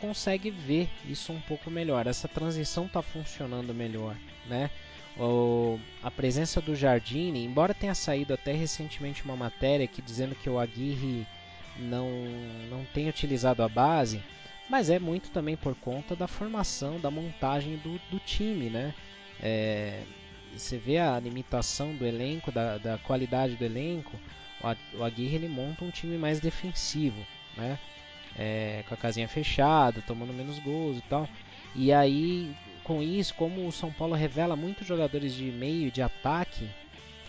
consegue ver isso um pouco melhor. Essa transição está funcionando melhor, né? O, a presença do Jardine, embora tenha saído até recentemente uma matéria que dizendo que o Aguirre não, não tem utilizado a base, mas é muito também por conta da formação, da montagem do, do time, né? É, você vê a limitação do elenco, da, da qualidade do elenco, o Aguirre ele monta um time mais defensivo, né? É, com a casinha fechada, tomando menos gols e tal. E aí, com isso, como o São Paulo revela muitos jogadores de meio de ataque,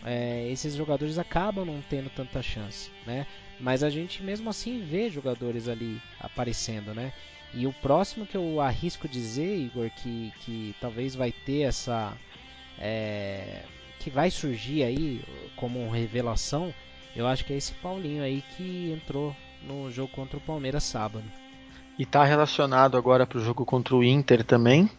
é, esses jogadores acabam não tendo tanta chance, né? Mas a gente mesmo assim vê jogadores ali aparecendo, né? E o próximo que eu arrisco dizer, Igor, que, que talvez vai ter essa. É, que vai surgir aí como revelação, eu acho que é esse Paulinho aí que entrou no jogo contra o Palmeiras sábado. e está relacionado agora para o jogo contra o Inter também.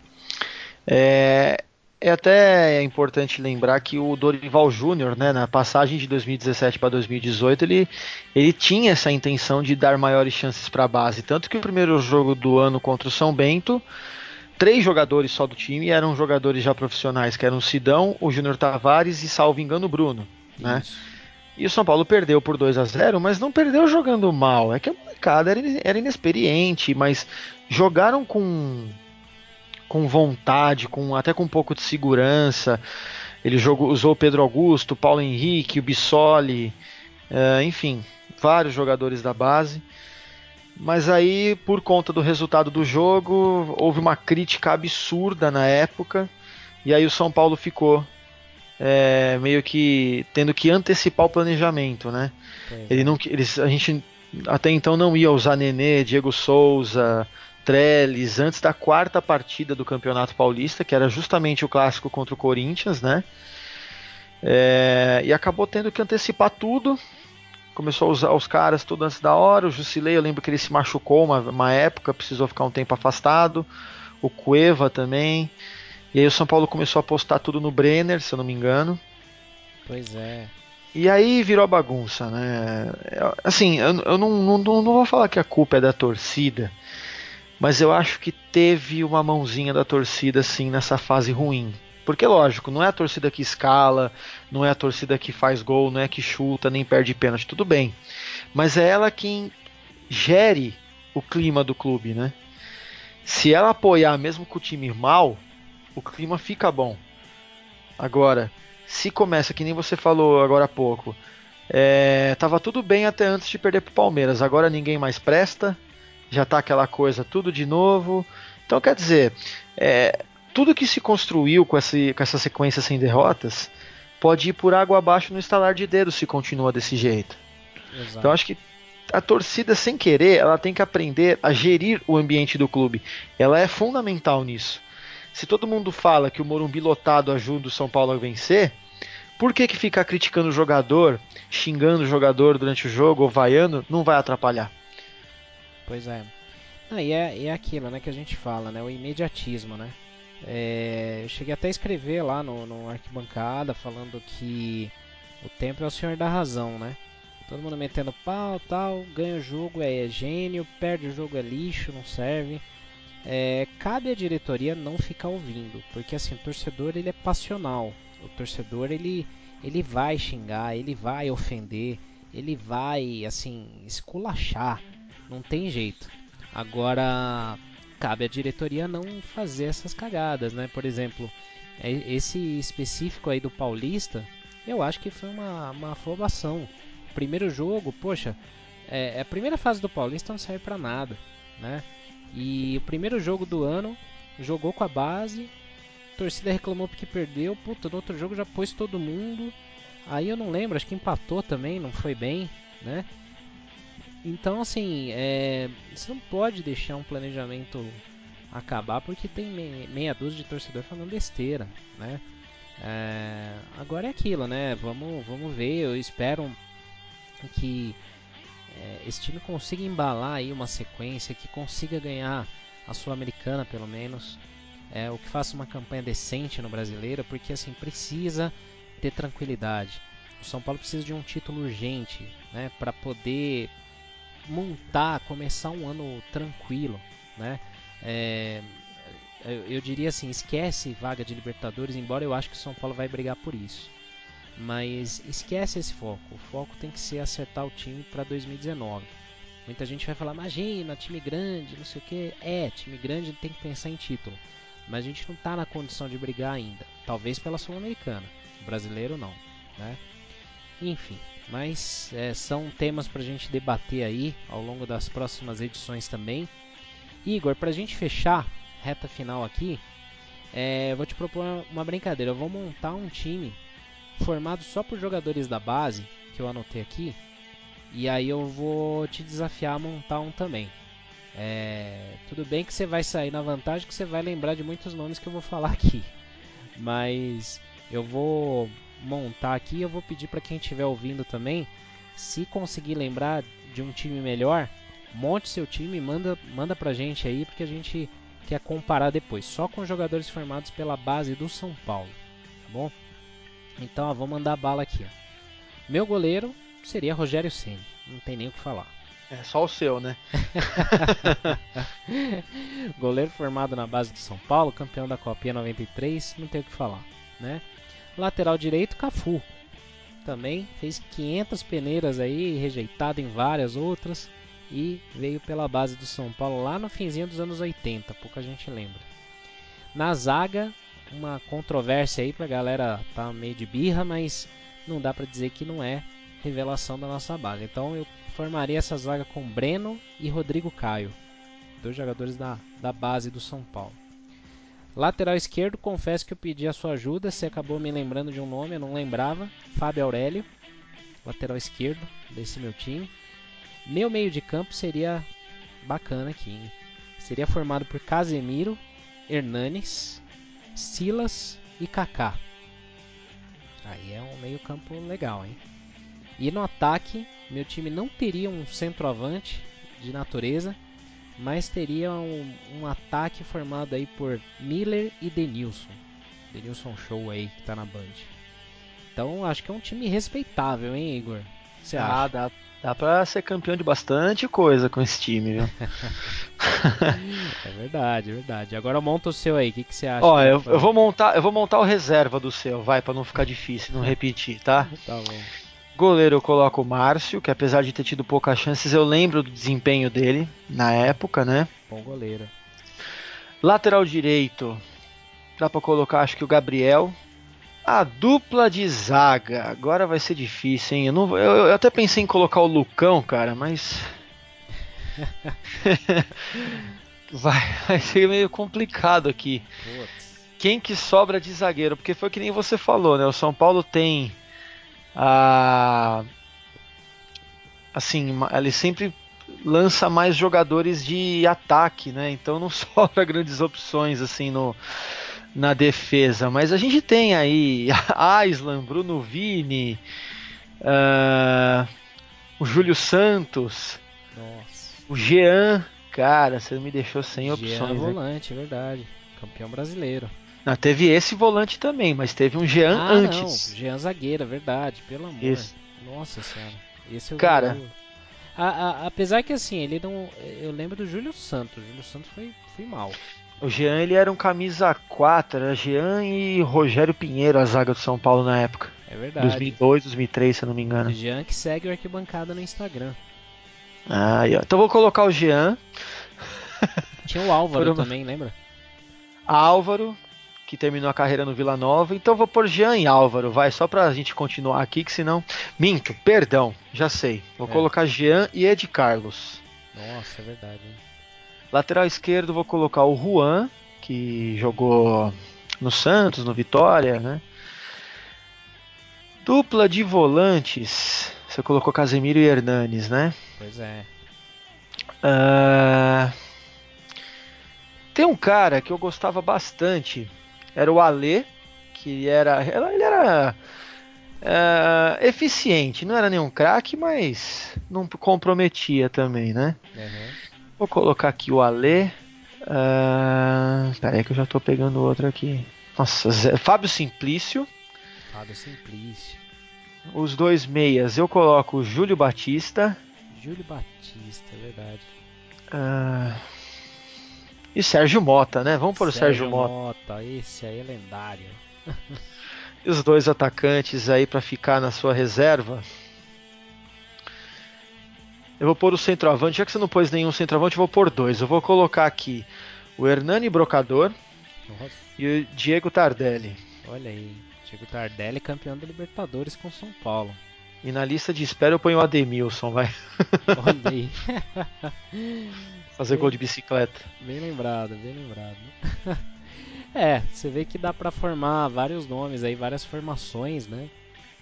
É, é até importante lembrar que o Dorival Júnior, né, na passagem de 2017 para 2018, ele, ele tinha essa intenção de dar maiores chances para a base. Tanto que o primeiro jogo do ano contra o São Bento, três jogadores só do time eram jogadores já profissionais, que eram o Sidão, o Júnior Tavares e, salvo engano, o Bruno. Né? E o São Paulo perdeu por 2 a 0 mas não perdeu jogando mal. É que a molecada era, era inexperiente, mas jogaram com com vontade, com até com um pouco de segurança. Ele jogou, usou o Pedro Augusto, Paulo Henrique, o Bissoli, uh, enfim, vários jogadores da base. Mas aí, por conta do resultado do jogo, houve uma crítica absurda na época. E aí o São Paulo ficou é, meio que tendo que antecipar o planejamento, né? Ele não, eles, a gente até então não ia usar Nenê, Diego Souza, Trellis antes da quarta partida do Campeonato Paulista, que era justamente o clássico contra o Corinthians, né? É, e acabou tendo que antecipar tudo. Começou a usar os caras tudo antes da hora. O Jusilei, eu lembro que ele se machucou uma, uma época, precisou ficar um tempo afastado. O Cueva também. E aí o São Paulo começou a apostar tudo no Brenner, se eu não me engano. Pois é. E aí virou bagunça, né? Assim, eu, eu não, não, não vou falar que a culpa é da torcida mas eu acho que teve uma mãozinha da torcida sim nessa fase ruim. Porque lógico, não é a torcida que escala, não é a torcida que faz gol, não é que chuta, nem perde pênalti, tudo bem. Mas é ela quem gere o clima do clube, né? Se ela apoiar mesmo com o time mal, o clima fica bom. Agora, se começa que nem você falou agora há pouco, é, tava tudo bem até antes de perder pro Palmeiras, agora ninguém mais presta, já está aquela coisa tudo de novo. Então, quer dizer, é, tudo que se construiu com, esse, com essa sequência sem derrotas pode ir por água abaixo no estalar de dedos se continua desse jeito. Exato. Então, acho que a torcida, sem querer, ela tem que aprender a gerir o ambiente do clube. Ela é fundamental nisso. Se todo mundo fala que o Morumbi lotado ajuda o São Paulo a vencer, por que, que ficar criticando o jogador, xingando o jogador durante o jogo ou vaiando, não vai atrapalhar? Pois é. Ah, e é, é aquilo né, que a gente fala, né? O imediatismo, né? É, eu cheguei até a escrever lá no, no arquibancada falando que o tempo é o senhor da razão, né? Todo mundo metendo pau, tal, ganha o jogo é, é gênio, perde o jogo é lixo, não serve. É, cabe à diretoria não ficar ouvindo, porque assim, o torcedor ele é passional. O torcedor ele, ele vai xingar, ele vai ofender, ele vai assim esculachar não tem jeito. Agora, cabe à diretoria não fazer essas cagadas, né? Por exemplo, é, esse específico aí do Paulista, eu acho que foi uma, uma afobação. Primeiro jogo, poxa, é, a primeira fase do Paulista não serve para nada, né? E o primeiro jogo do ano jogou com a base, a torcida reclamou porque perdeu, puta, no outro jogo já pôs todo mundo. Aí eu não lembro, acho que empatou também, não foi bem, né? Então, assim, é, você não pode deixar um planejamento acabar porque tem meia dúzia de torcedor falando besteira, né? É, agora é aquilo, né? Vamos, vamos ver. Eu espero que é, esse time consiga embalar aí uma sequência, que consiga ganhar a Sul-Americana pelo menos, é, o que faça uma campanha decente no Brasileiro, porque assim precisa ter tranquilidade. O São Paulo precisa de um título urgente, né, para poder montar, começar um ano tranquilo, né? É, eu, eu, diria assim, esquece vaga de Libertadores, embora eu acho que o São Paulo vai brigar por isso. Mas esquece esse foco. O foco tem que ser acertar o time para 2019. Muita gente vai falar, imagina, time grande, não sei o que. É, time grande tem que pensar em título. Mas a gente não está na condição de brigar ainda. Talvez pela Sul-Americana. Brasileiro não, né? Enfim, mas é, são temas para a gente debater aí ao longo das próximas edições também. Igor, para a gente fechar, reta final aqui, é, vou te propor uma brincadeira. Eu vou montar um time formado só por jogadores da base, que eu anotei aqui, e aí eu vou te desafiar a montar um também. É, tudo bem que você vai sair na vantagem, que você vai lembrar de muitos nomes que eu vou falar aqui, mas eu vou montar aqui. Eu vou pedir para quem estiver ouvindo também, se conseguir lembrar de um time melhor, monte seu time, manda, manda pra gente aí, porque a gente quer comparar depois, só com jogadores formados pela base do São Paulo, tá bom? Então, ó, vou mandar bala aqui. Ó. Meu goleiro seria Rogério Ceni, não tem nem o que falar. É só o seu, né? goleiro formado na base do São Paulo, campeão da Copinha 93, não tem o que falar, né? Lateral direito, Cafu. Também fez 500 peneiras aí, rejeitado em várias outras e veio pela base do São Paulo lá no finzinho dos anos 80, pouca gente lembra. Na zaga, uma controvérsia aí pra galera tá meio de birra, mas não dá para dizer que não é revelação da nossa base. Então eu formaria essa zaga com Breno e Rodrigo Caio, dois jogadores da, da base do São Paulo. Lateral esquerdo, confesso que eu pedi a sua ajuda, você acabou me lembrando de um nome, eu não lembrava, Fábio Aurélio, lateral esquerdo desse meu time. Meu meio de campo seria bacana aqui, hein? Seria formado por Casemiro, Hernanes, Silas e Kaká. Aí é um meio campo legal, hein? E no ataque, meu time não teria um centroavante de natureza, mas teria um, um ataque formado aí por Miller e Denilson. Denilson Show aí que tá na Band. Então acho que é um time respeitável, hein, Igor? Você ah, acha? Dá, dá pra ser campeão de bastante coisa com esse time, viu? é verdade, é verdade. Agora monta o seu aí, o que, que você acha? Ó, eu, eu, vou montar, eu vou montar o reserva do seu, vai, para não ficar difícil, não repetir, tá? tá bom. Goleiro eu coloco o Márcio, que apesar de ter tido poucas chances, eu lembro do desempenho dele na época, né? Bom goleiro. Lateral direito, dá pra colocar acho que o Gabriel. A dupla de zaga, agora vai ser difícil, hein? Eu, não, eu, eu até pensei em colocar o Lucão, cara, mas. vai, vai ser meio complicado aqui. Putz. Quem que sobra de zagueiro? Porque foi que nem você falou, né? O São Paulo tem a assim, ele sempre lança mais jogadores de ataque, né? Então não sobra grandes opções assim no na defesa, mas a gente tem aí Aislan, Bruno Vini, uh, o Júlio Santos, Nossa. o Jean, cara, você me deixou sem Jean opções. Jean volante, é verdade, campeão brasileiro. Não, teve esse volante também, mas teve um Jean ah, antes. Não, Jean zagueira, verdade, pelo amor. Isso. Nossa senhora. Esse eu Cara, a, a, apesar que assim, ele não. Eu lembro do Júlio Santos. O Júlio Santos foi, foi mal. O Jean ele era um camisa 4, era Jean e Rogério Pinheiro, a zaga do São Paulo na época. É verdade. 2002, 2003, se eu não me engano. O Jean que segue o arquibancada no Instagram. Ah, então vou colocar o Jean. Tinha o Álvaro uma... também, lembra? Álvaro, que terminou a carreira no Vila Nova. Então vou por Jean e Álvaro, vai, só pra gente continuar aqui, que senão. Minto, perdão, já sei. Vou é. colocar Jean e Ed Carlos. Nossa, é verdade. Hein? Lateral esquerdo vou colocar o Juan, que jogou no Santos, no Vitória, né? Dupla de volantes. Você colocou Casemiro e Hernanes, né? Pois é. Uh... Tem um cara que eu gostava bastante era o Alê, que era. Ele era. Uh, eficiente, não era nenhum craque, mas não comprometia também, né? Uhum. Vou colocar aqui o Alê. Uh, pera aí que eu já tô pegando outro aqui. Nossa, Zé, Fábio Simplício. Fábio Simplício. Os dois meias eu coloco o Júlio Batista. Júlio Batista, é verdade. Uh, e Sérgio Mota, né? Vamos por Sérgio, Sérgio Mota. Mota, esse aí é lendário. e os dois atacantes aí para ficar na sua reserva. Eu vou pôr o centroavante, já que você não pôs nenhum centroavante, eu vou pôr dois. Eu vou colocar aqui o Hernani Brocador Nossa. e o Diego Tardelli. Olha aí, Diego Tardelli campeão da Libertadores com São Paulo. E na lista de espera eu ponho o Ademilson, vai. Olha. Fazer bem, gol de bicicleta. Bem lembrado, bem lembrado. é, você vê que dá para formar vários nomes aí, várias formações, né?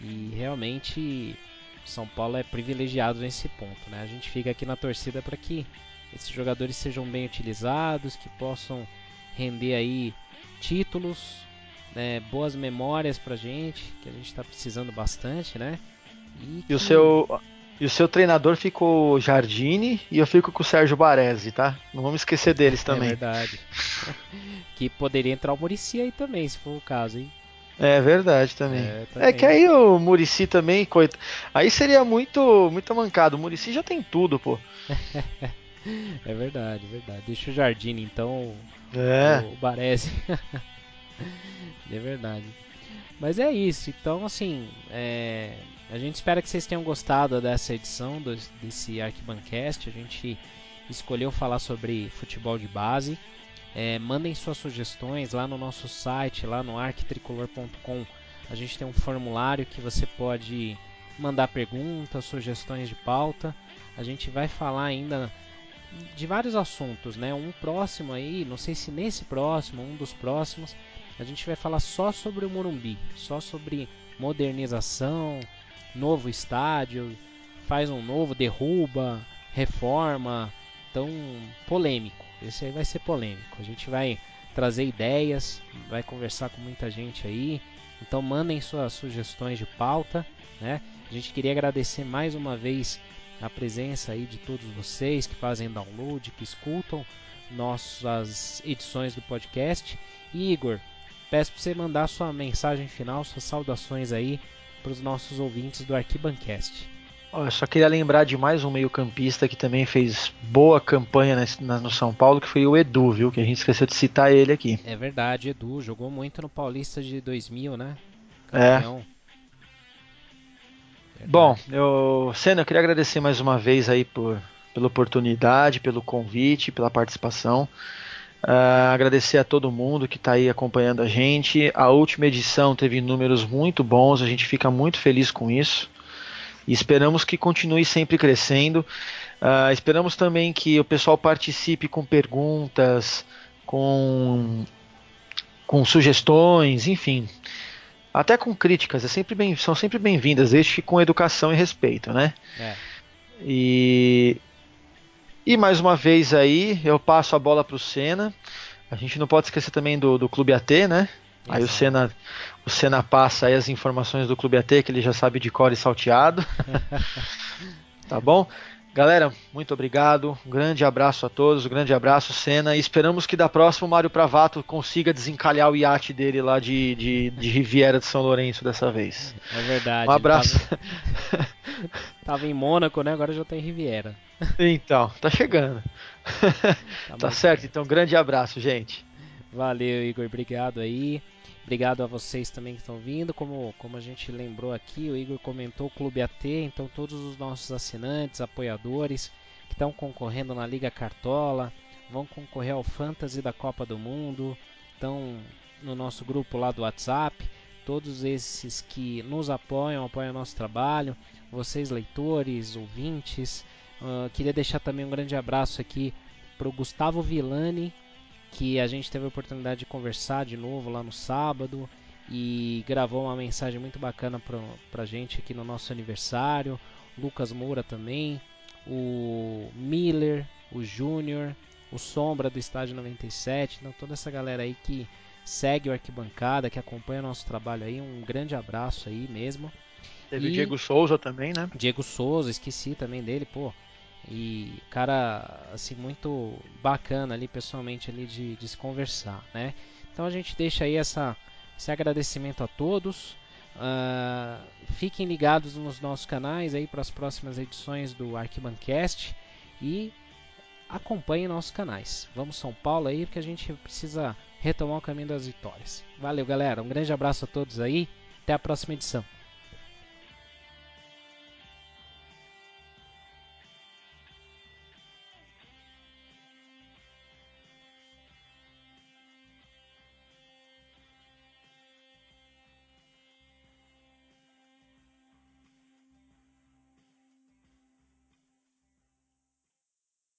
E realmente São Paulo é privilegiado nesse ponto, né? A gente fica aqui na torcida para que esses jogadores sejam bem utilizados, que possam render aí títulos, né, boas memórias pra gente, que a gente está precisando bastante, né? E, o seu E o seu treinador ficou Jardine e eu fico com o Sérgio Baresi, tá? Não vamos esquecer deles também. É verdade. que poderia entrar o Murici aí também, se for o caso, hein? É verdade também. É, também. é que aí o Murici também, coit... aí seria muito muito mancado. O Murici já tem tudo, pô. é verdade, é verdade. Deixa o Jardine então, é. o Baresi. é verdade. Mas é isso. Então, assim, é... a gente espera que vocês tenham gostado dessa edição do, desse Arquibancast. A gente escolheu falar sobre futebol de base. É, mandem suas sugestões lá no nosso site, lá no arquitricolor.com. A gente tem um formulário que você pode mandar perguntas, sugestões de pauta. A gente vai falar ainda de vários assuntos, né? Um próximo aí, não sei se nesse próximo, um dos próximos, a gente vai falar só sobre o Morumbi, só sobre modernização, novo estádio, faz um novo, derruba, reforma, então polêmico. Esse aí vai ser polêmico. A gente vai trazer ideias, vai conversar com muita gente aí. Então mandem suas sugestões de pauta, né? A gente queria agradecer mais uma vez a presença aí de todos vocês que fazem download, que escutam nossas edições do podcast. E Igor, peço para você mandar sua mensagem final, suas saudações aí para os nossos ouvintes do Arquibancast. Eu só queria lembrar de mais um meio-campista que também fez boa campanha no São Paulo, que foi o Edu, viu? Que a gente esqueceu de citar ele aqui. É verdade, Edu. Jogou muito no Paulista de 2000, né? É. Campeão. É. Bom, eu, Senna, eu queria agradecer mais uma vez aí por, pela oportunidade, pelo convite, pela participação. Uh, agradecer a todo mundo que está aí acompanhando a gente. A última edição teve números muito bons, a gente fica muito feliz com isso e esperamos que continue sempre crescendo. Uh, esperamos também que o pessoal participe com perguntas, com, com sugestões, enfim, até com críticas. É sempre bem, são sempre bem-vindas, desde que com educação e respeito, né? É. E, e mais uma vez aí, eu passo a bola para o Senna. A gente não pode esquecer também do, do Clube AT, né? Aí o Senna, o Senna passa aí as informações do Clube AT, que ele já sabe de cor e salteado. tá bom? Galera, muito obrigado. Um grande abraço a todos, um grande abraço, Senna. E esperamos que da próxima o Mário Pravato consiga desencalhar o iate dele lá de, de, de Riviera de São Lourenço dessa vez. É verdade. Um abraço. Tava... tava, em Mônaco, né? Agora já tá em Riviera. Então, tá chegando. Tá, tá certo, então grande abraço, gente. Valeu, Igor. Obrigado aí. Obrigado a vocês também que estão vindo. Como, como a gente lembrou aqui, o Igor comentou o Clube AT, então todos os nossos assinantes, apoiadores que estão concorrendo na Liga Cartola, vão concorrer ao Fantasy da Copa do Mundo, estão no nosso grupo lá do WhatsApp. Todos esses que nos apoiam, apoiam o nosso trabalho, vocês leitores, ouvintes. Uh, queria deixar também um grande abraço aqui para o Gustavo Villani, que a gente teve a oportunidade de conversar de novo lá no sábado e gravou uma mensagem muito bacana pra, pra gente aqui no nosso aniversário. Lucas Moura também, o Miller, o Júnior, o Sombra do Estádio 97, então toda essa galera aí que segue o Arquibancada, que acompanha o nosso trabalho aí, um grande abraço aí mesmo. Teve e... o Diego Souza também, né? Diego Souza, esqueci também dele, pô. E cara, assim, muito bacana ali pessoalmente ali de, de se conversar, né? Então a gente deixa aí essa, esse agradecimento a todos. Uh, fiquem ligados nos nossos canais aí para as próximas edições do Arquibancast e acompanhem nossos canais. Vamos São Paulo aí porque a gente precisa retomar o caminho das vitórias. Valeu, galera. Um grande abraço a todos aí. Até a próxima edição.